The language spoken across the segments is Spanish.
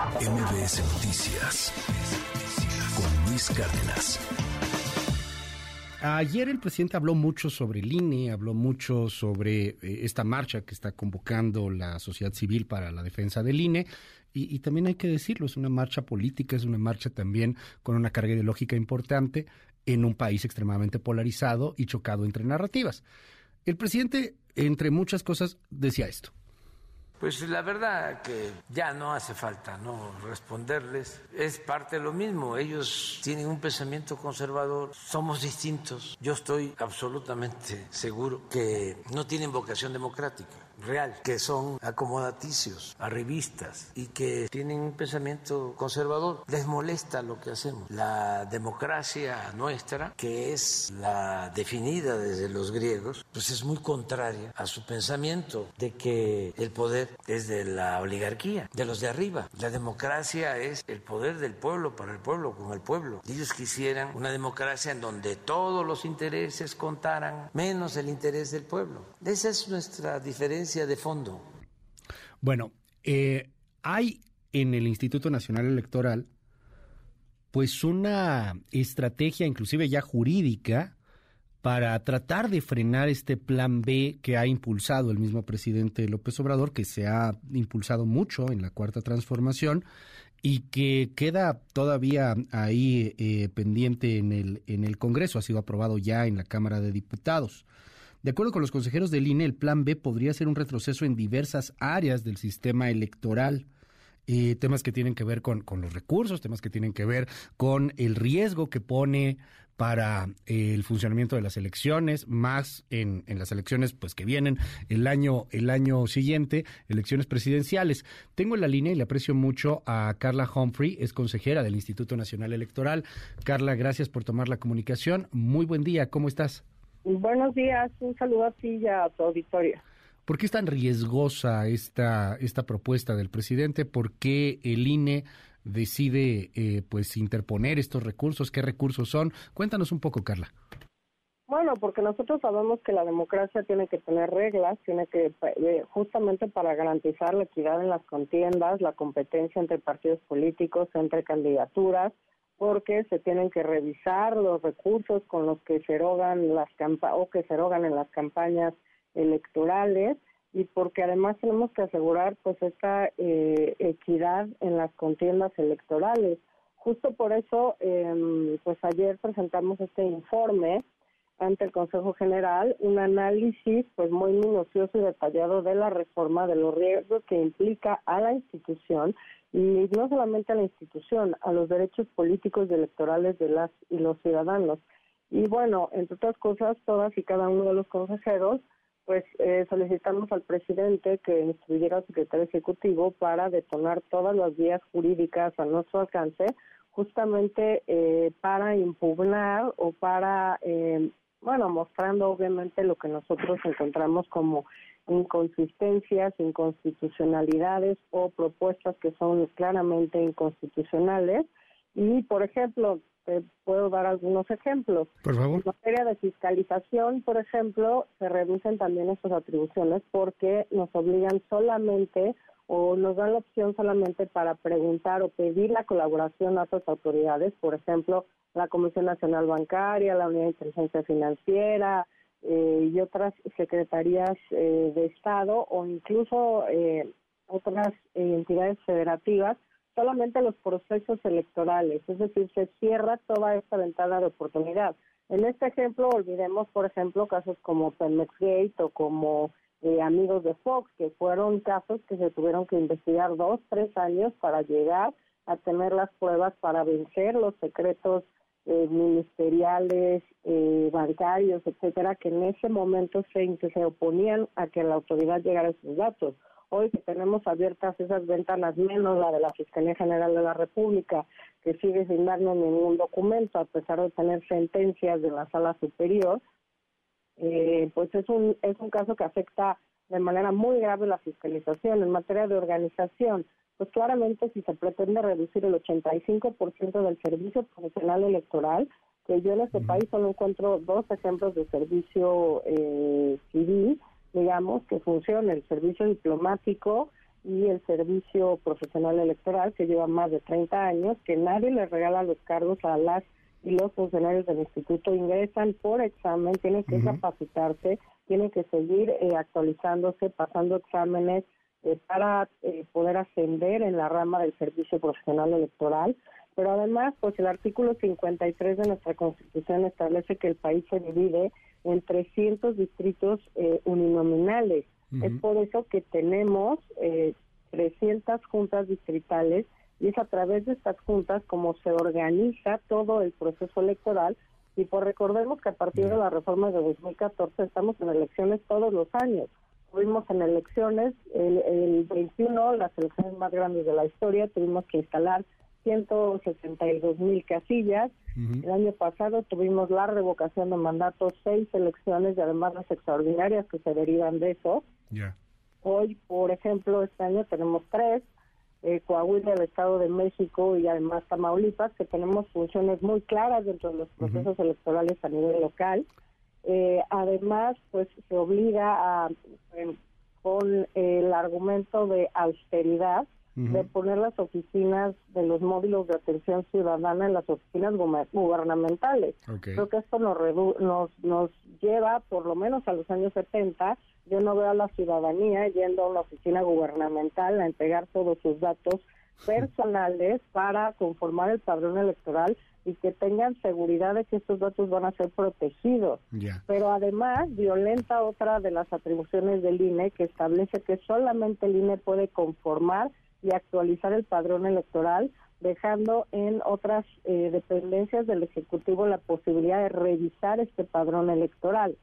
MBS Noticias con Luis Cárdenas. Ayer el presidente habló mucho sobre el INE, habló mucho sobre eh, esta marcha que está convocando la sociedad civil para la defensa del INE. Y, y, también hay que decirlo, es una marcha política, es una marcha también con una carga ideológica importante en un país extremadamente polarizado y chocado entre narrativas. El presidente, entre muchas cosas, decía esto. Pues la verdad que ya no hace falta no responderles. Es parte de lo mismo. Ellos tienen un pensamiento conservador. Somos distintos. Yo estoy absolutamente seguro que no tienen vocación democrática real, que son acomodaticios, arribistas y que tienen un pensamiento conservador. Les molesta lo que hacemos. La democracia nuestra, que es la definida desde los griegos, pues es muy contraria a su pensamiento de que el poder es de la oligarquía, de los de arriba. La democracia es el poder del pueblo para el pueblo, con el pueblo. Ellos quisieran una democracia en donde todos los intereses contaran menos el interés del pueblo. Esa es nuestra diferencia de fondo. Bueno, eh, hay en el Instituto Nacional Electoral pues una estrategia inclusive ya jurídica para tratar de frenar este plan B que ha impulsado el mismo presidente López Obrador, que se ha impulsado mucho en la cuarta transformación y que queda todavía ahí eh, pendiente en el, en el Congreso, ha sido aprobado ya en la Cámara de Diputados. De acuerdo con los consejeros del INE, el plan B podría ser un retroceso en diversas áreas del sistema electoral. Eh, temas que tienen que ver con, con, los recursos, temas que tienen que ver con el riesgo que pone para eh, el funcionamiento de las elecciones, más en, en, las elecciones pues que vienen el año, el año siguiente, elecciones presidenciales. Tengo en la línea y le aprecio mucho a Carla Humphrey, es consejera del Instituto Nacional Electoral. Carla, gracias por tomar la comunicación. Muy buen día, ¿cómo estás? Buenos días, un saludo a ti y a tu auditorio. ¿Por qué es tan riesgosa esta, esta propuesta del presidente? ¿Por qué el INE decide eh, pues interponer estos recursos? ¿Qué recursos son? Cuéntanos un poco, Carla. Bueno, porque nosotros sabemos que la democracia tiene que tener reglas, tiene que eh, justamente para garantizar la equidad en las contiendas, la competencia entre partidos políticos, entre candidaturas, porque se tienen que revisar los recursos con los que se erogan las o que se erogan en las campañas electorales y porque además tenemos que asegurar pues esta eh, equidad en las contiendas electorales. Justo por eso, eh, pues ayer presentamos este informe ante el Consejo General, un análisis pues muy minucioso y detallado de la reforma de los riesgos que implica a la institución y no solamente a la institución, a los derechos políticos y electorales de las y los ciudadanos. Y bueno, entre otras cosas, todas y cada uno de los consejeros pues eh, solicitamos al presidente que instruyera al secretario ejecutivo para detonar todas las vías jurídicas a nuestro alcance, justamente eh, para impugnar o para, eh, bueno, mostrando obviamente lo que nosotros encontramos como inconsistencias, inconstitucionalidades o propuestas que son claramente inconstitucionales. Y, por ejemplo, puedo dar algunos ejemplos. Por favor. En materia de fiscalización, por ejemplo, se reducen también estas atribuciones porque nos obligan solamente o nos dan la opción solamente para preguntar o pedir la colaboración a otras autoridades, por ejemplo, la Comisión Nacional Bancaria, la Unidad de Inteligencia Financiera eh, y otras secretarías eh, de Estado o incluso eh, otras entidades federativas solamente los procesos electorales, es decir, se cierra toda esta ventana de oportunidad. En este ejemplo, olvidemos, por ejemplo, casos como Pemex Gate o como eh, Amigos de Fox, que fueron casos que se tuvieron que investigar dos, tres años para llegar a tener las pruebas para vencer los secretos eh, ministeriales, eh, bancarios, etcétera, que en ese momento se, se oponían a que la autoridad llegara a esos datos hoy que tenemos abiertas esas ventanas, menos la de la Fiscalía General de la República, que sigue sin darnos ningún documento, a pesar de tener sentencias de la Sala Superior, eh, pues es un, es un caso que afecta de manera muy grave la fiscalización. En materia de organización, pues claramente si se pretende reducir el 85% del servicio profesional electoral, que yo en este país solo encuentro dos ejemplos de servicio eh, civil, digamos, que funcione el servicio diplomático y el Servicio Profesional Electoral, que lleva más de 30 años, que nadie le regala los cargos a las y los funcionarios del instituto ingresan por examen, tienen que capacitarse, tienen que seguir eh, actualizándose, pasando exámenes eh, para eh, poder ascender en la rama del servicio profesional electoral. Pero además, pues el artículo 53 de nuestra Constitución establece que el país se divide en 300 distritos uninominales. Es por eso que tenemos 300 juntas distritales y es a través de estas juntas como se organiza todo el proceso electoral y por recordemos que a partir de la reforma de 2014 estamos en elecciones todos los años. Tuvimos en elecciones el, 21, las elecciones más grandes de la historia, tuvimos que instalar 162 mil casillas. El año pasado tuvimos la revocación de mandatos, seis elecciones y además las extraordinarias que se derivan de eso. Hoy, por ejemplo, este año tenemos tres eh, Coahuila, el Estado de México y además Tamaulipas, que tenemos funciones muy claras dentro de los procesos electorales a nivel local. Eh, además, pues se obliga a, con el argumento de austeridad, de poner las oficinas de los módulos de atención ciudadana en las oficinas gubernamentales. Creo que esto nos, nos, nos lleva, por lo menos a los años 70, yo no veo a la ciudadanía yendo a una oficina gubernamental a entregar todos sus datos personales para conformar el padrón electoral y que tengan seguridad de que estos datos van a ser protegidos. Pero además violenta otra de las atribuciones del INE que establece que solamente el INE puede conformar y actualizar el padrón electoral, dejando en otras eh, dependencias del Ejecutivo la posibilidad de revisar este padrón electoral.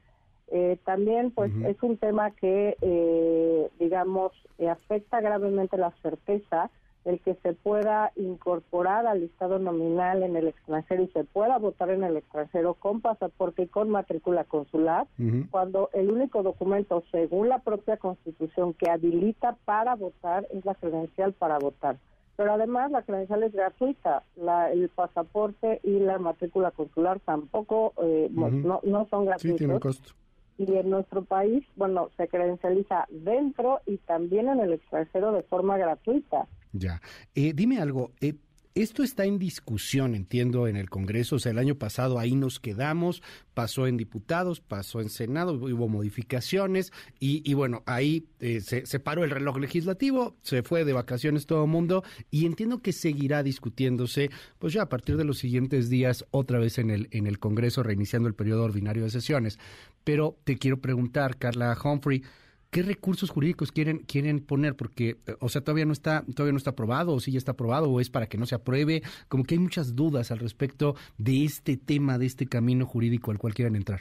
Eh, también, pues, es un tema que, eh, digamos, afecta gravemente la certeza el que se pueda incorporar al listado nominal en el extranjero y se pueda votar en el extranjero con pasaporte y con matrícula consular, cuando el único documento, según la propia Constitución, que habilita para votar es la credencial para votar. Pero además la credencial es gratuita, la, el pasaporte y la matrícula consular tampoco eh, no, no son gratuitos. Sí, costo y en nuestro país, bueno, se credencializa dentro y también en el extranjero de forma gratuita. Ya. Eh, dime algo, eh, esto está en discusión, entiendo, en el Congreso. O sea, el año pasado ahí nos quedamos, pasó en diputados, pasó en Senado, hubo modificaciones y, bueno, ahí eh, se, paró el reloj legislativo, se fue de vacaciones todo el mundo y entiendo que seguirá discutiéndose, pues ya a partir de los siguientes días, otra vez en el, en el Congreso, reiniciando el periodo ordinario de sesiones. Pero te quiero preguntar, Carla Humphrey, ¿qué recursos jurídicos quieren quieren poner? Porque, eh, o sea, todavía no está todavía no está aprobado, o si ya está aprobado, o es para que no se apruebe. Como que hay muchas dudas al respecto de este tema, de este camino jurídico al cual quieren entrar.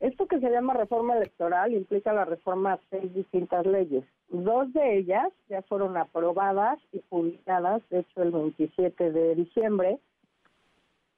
Esto que se llama reforma electoral implica la reforma a seis distintas leyes. Dos de ellas ya fueron aprobadas y publicadas, de hecho, el 27 de diciembre.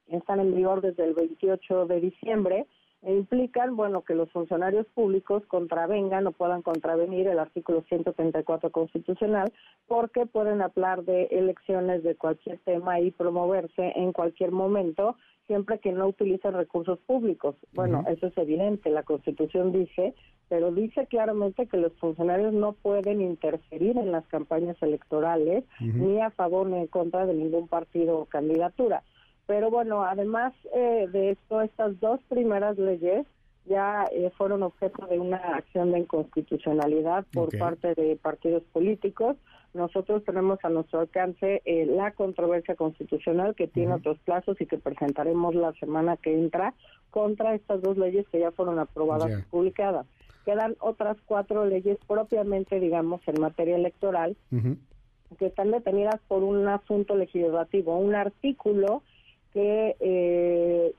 Están en vigor desde el 28 de diciembre e implican, bueno, que los funcionarios públicos contravengan o puedan contravenir el artículo 134 constitucional porque pueden hablar de elecciones de cualquier tema y promoverse en cualquier momento siempre que no utilicen recursos públicos. Bueno, eso es evidente, la Constitución dice, pero dice claramente que los funcionarios no pueden interferir en las campañas electorales ni a favor ni en contra de ningún partido o candidatura. Pero bueno, además eh, de esto, estas dos primeras leyes ya eh, fueron objeto de una acción de inconstitucionalidad por parte de partidos políticos. Nosotros tenemos a nuestro alcance eh, la controversia constitucional que tiene otros plazos y que presentaremos la semana que entra contra estas dos leyes que ya fueron aprobadas y publicadas. Quedan otras cuatro leyes propiamente, digamos, en materia electoral que están detenidas por un asunto legislativo, un artículo que, eh,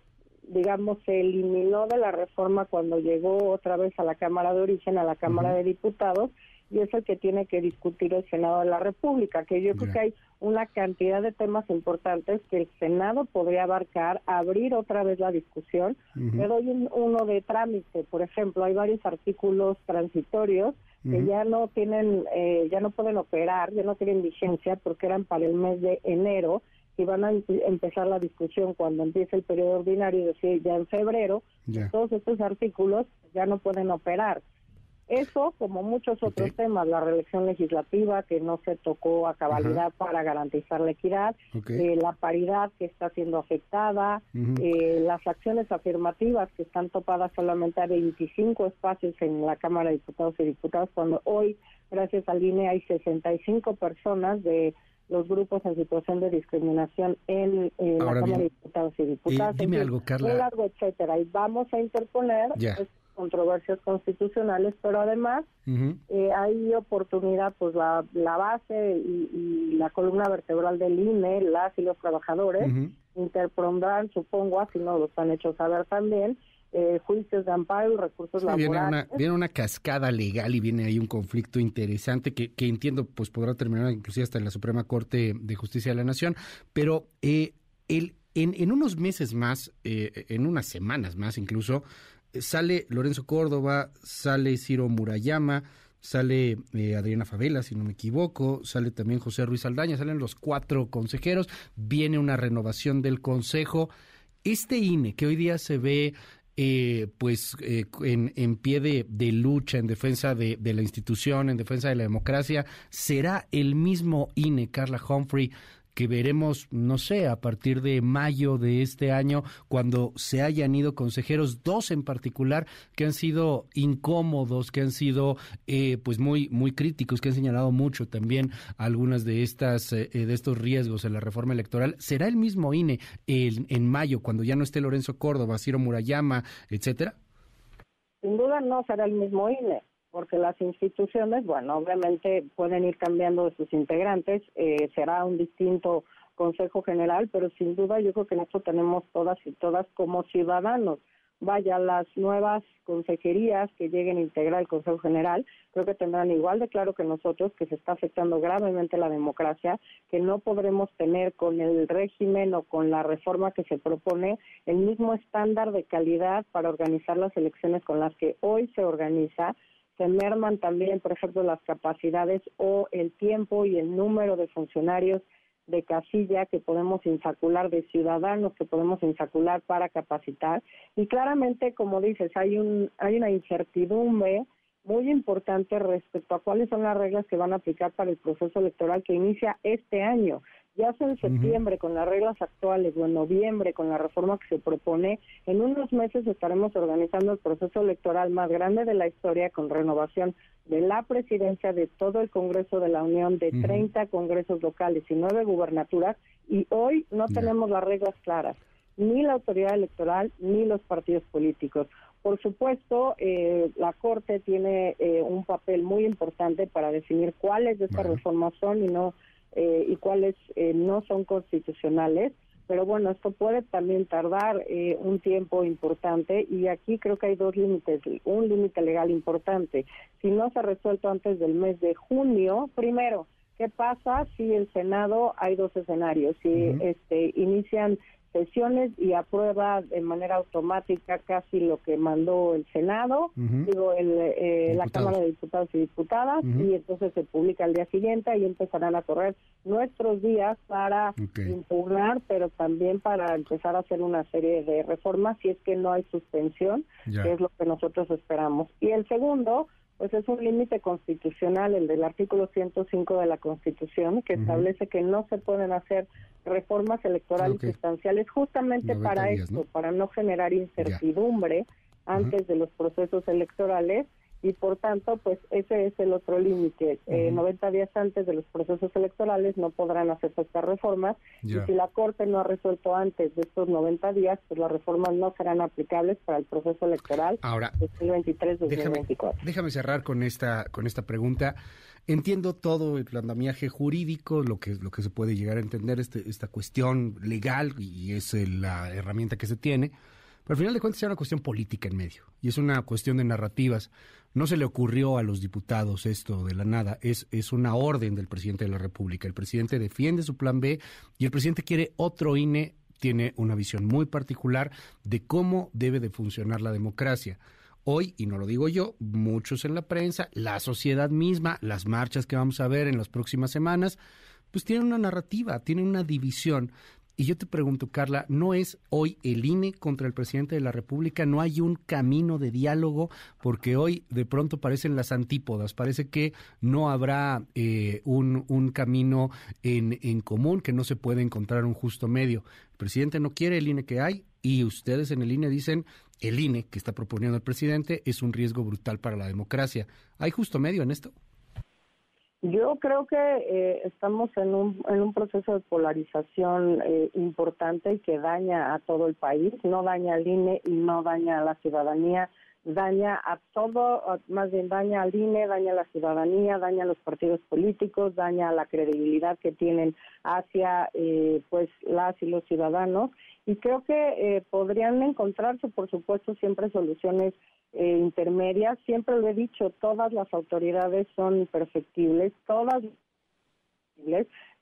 digamos, se eliminó de la reforma cuando llegó otra vez a la Cámara de Origen, a la Cámara de Diputados, y es el que tiene que discutir el Senado de la República, que yo creo que hay una cantidad de temas importantes que el Senado podría abarcar, abrir otra vez la discusión. Le doy uno de trámite, por ejemplo, hay varios artículos transitorios que ya no tienen, eh, ya no pueden operar, ya no tienen vigencia porque eran para el mes de enero y van a empezar la discusión cuando empiece el periodo ordinario, es decir, ya en febrero, todos estos artículos ya no pueden operar. Eso, como muchos otros temas, la reelección legislativa que no se tocó a cabalidad para garantizar la equidad, eh, la paridad que está siendo afectada, eh, las acciones afirmativas que están topadas solamente a 25 espacios en la Cámara de Diputados y Diputadas, cuando hoy, gracias al INE, hay 65 personas de los grupos en situación de discriminación en, la Cámara de Diputados y Diputadas. dime algo, Carla. Largo, etcétera. Y vamos a interponer pues, controversias constitucionales, pero además eh, hay oportunidad, pues la, la base y, la columna vertebral del INE, las y los trabajadores, interpondrán, supongo, así no los han hecho saber también, eh, juicios de amparo y recursos laborales. Viene una, viene una cascada legal y viene ahí un conflicto interesante que, que entiendo pues podrá terminar inclusive hasta en la Suprema Corte de Justicia de la Nación, pero eh, el, en, en unos meses más, eh, en unas semanas más incluso, sale Lorenzo Córdoba, sale Ciro Murayama, sale eh, Adriana Favela, si no me equivoco, sale también José Ruiz Aldaña, salen los cuatro consejeros, viene una renovación del consejo. Este INE que hoy día se ve eh, pues eh, en, en, pie de, de, lucha en defensa de, de, la institución, en defensa de la democracia, ¿será el mismo INE, Carla Humphrey, que veremos, no sé, a partir de mayo de este año, cuando se hayan ido consejeros, dos en particular, que han sido incómodos, que han sido eh, pues muy, muy críticos, que han señalado mucho también algunas de estas, eh, eh, de estos riesgos en la reforma electoral. ¿Será el mismo INE en, en mayo, cuando ya no esté Lorenzo Córdoba, Ciro Murayama, etcétera? Sin duda no será el mismo INE porque las instituciones, bueno, obviamente pueden ir cambiando de sus integrantes, eh, será un distinto Consejo General, pero sin duda yo creo que nosotros tenemos todas y todas como ciudadanos. Vaya, las nuevas consejerías que lleguen a integrar el Consejo General, creo que tendrán igual de claro que nosotros que se está afectando gravemente la democracia, que no podremos tener con el régimen o con la reforma que se propone el mismo estándar de calidad para organizar las elecciones con las que hoy se organiza, se merman también, por ejemplo, las capacidades o el tiempo y el número de funcionarios de casilla que podemos insacular, de ciudadanos que podemos insacular para capacitar. Y claramente, como dices, hay, un, hay una incertidumbre muy importante respecto a cuáles son las reglas que van a aplicar para el proceso electoral que inicia este año ya sea en septiembre con las reglas actuales o en noviembre con la reforma que se propone, en unos meses estaremos organizando el proceso electoral más grande de la historia con renovación de la presidencia de todo el Congreso de la Unión, de 30 congresos locales y nueve gubernaturas, y hoy no tenemos las reglas claras, ni la autoridad electoral ni los partidos políticos. Por supuesto, eh, la Corte tiene eh, un papel muy importante para definir cuáles de estas reformas son y no eh, y cuáles eh, no son constitucionales. Pero bueno, esto puede también tardar eh, un tiempo importante y aquí creo que hay dos límites. Un límite legal importante. Si no se ha resuelto antes del mes de junio, primero, ¿qué pasa si el Senado hay dos escenarios? Si este, inician sesiones y aprueba de manera automática casi lo que mandó el Senado, digo, el, eh, la Cámara de Diputados y Diputadas, y entonces se publica al día siguiente y empezarán a correr nuestros días para impugnar, pero también para empezar a hacer una serie de reformas si es que no hay suspensión, que es lo que nosotros esperamos. Y el segundo, pues es un límite constitucional, el del artículo 105 de la Constitución, que establece que no se pueden hacer reformas electorales sustanciales justamente para esto, para no generar incertidumbre antes de los procesos electorales y por tanto, pues ese es el otro límite. 90 eh, días antes de los procesos electorales no podrán hacerse estas reformas y si la Corte no ha resuelto antes de estos 90 días, pues las reformas no serán aplicables para el proceso electoral Ahora, 2023-2024. Déjame, cerrar con esta, con esta pregunta. Entiendo todo el andamiaje jurídico, lo que, lo que se puede llegar a entender, este, esta cuestión legal y es la herramienta que se tiene. Pero al final de cuentas es una cuestión política en medio y es una cuestión de narrativas. No se le ocurrió a los diputados esto de la nada, es, es una orden del presidente de la República. El presidente defiende su plan B y el presidente quiere otro INE, tiene una visión muy particular de cómo debe de funcionar la democracia. Hoy, y no lo digo yo, muchos en la prensa, la sociedad misma, las marchas que vamos a ver en las próximas semanas, pues tienen una narrativa, tienen una división Y yo te pregunto, Carla, ¿no es hoy el INE contra el presidente de la República? ¿No hay un camino de diálogo? Porque hoy de pronto parecen las antípodas, parece que no habrá eh, un, camino en, en común, que no se puede encontrar un justo medio. El presidente no quiere el INE que hay y ustedes en el INE dicen el INE que está proponiendo el presidente es un riesgo brutal para la democracia. ¿Hay justo medio en esto? Yo creo que eh, estamos en un, en un proceso de polarización eh, importante que daña a todo el país, no daña al INE y no daña a la ciudadanía, daña a todo, más bien daña al INE, daña a la ciudadanía, daña a los partidos políticos, daña a la credibilidad que tienen hacia eh, pues las y los ciudadanos. Y creo que eh, podrían encontrarse, por supuesto, siempre soluciones eh, intermedias. Siempre lo he dicho, todas las autoridades son perfectibles, todas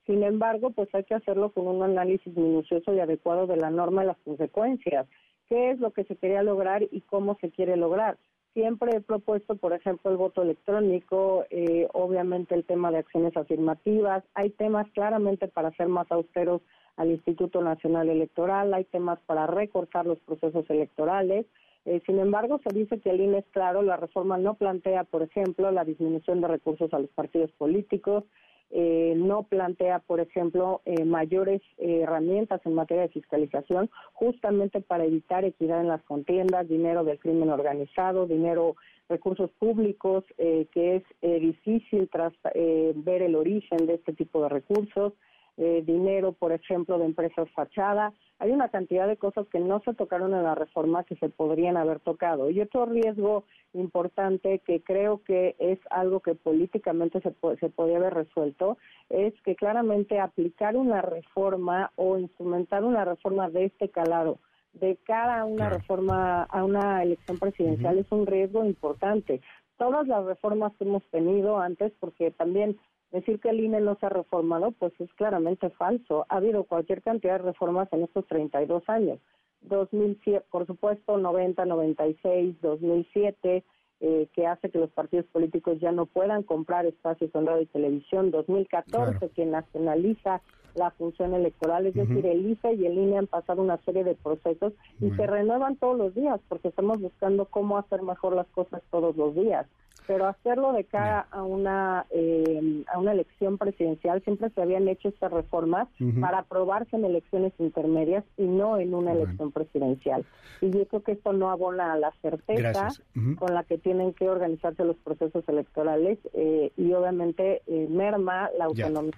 sin embargo, pues hay que hacerlo con un análisis minucioso y adecuado de la norma y las consecuencias. ¿Qué es lo que se quería lograr y cómo se quiere lograr? Siempre he propuesto, por ejemplo, el voto electrónico, eh, obviamente el tema de acciones afirmativas. Hay temas claramente para ser más austeros al Instituto Nacional Electoral, hay temas para recortar los procesos electorales. Eh, sin embargo, se dice que el INE es claro, la reforma no plantea, por ejemplo, la disminución de recursos a los partidos políticos, eh, no plantea, por ejemplo, eh, mayores herramientas en materia de fiscalización, justamente para evitar equidad en las contiendas, dinero del crimen organizado, dinero, recursos públicos, que es difícil tras, ver el origen de este tipo de recursos. Eh, dinero, por ejemplo, de empresas fachada. Hay una cantidad de cosas que no se tocaron en la reforma que se podrían haber tocado. Y otro riesgo importante que creo que es algo que políticamente se, se podría haber resuelto es que claramente aplicar una reforma o instrumentar una reforma de este calado de cara a una reforma, a una elección presidencial es un riesgo importante. Todas las reformas que hemos tenido antes, porque también Decir que el INE no se ha reformado, pues es claramente falso. Ha habido cualquier cantidad de reformas en estos 32 años. 2007, por supuesto, 90, 96, 2007, eh, que hace que los partidos políticos ya no puedan comprar espacios en radio y televisión. 2014, que nacionaliza la función electoral, es decir, el IFE y el INE han pasado una serie de procesos y se renuevan todos los días porque estamos buscando cómo hacer mejor las cosas todos los días pero hacerlo de cara a una eh, a una elección presidencial siempre se habían hecho estas reformas para aprobarse en elecciones intermedias y no en una elección presidencial y yo creo que esto no abona a la certeza con la que tienen que organizarse los procesos electorales eh, y obviamente eh, merma la autonomía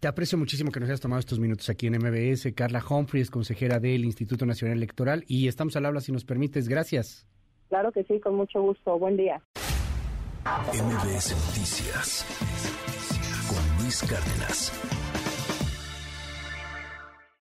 te aprecio muchísimo que nos hayas tomado estos minutos aquí en MBS. Carla Humphries, consejera del Instituto Nacional Electoral. Y estamos al habla, si nos permites. Gracias. Claro que sí, con mucho gusto. Buen día. MBS Noticias con Luis Cárdenas.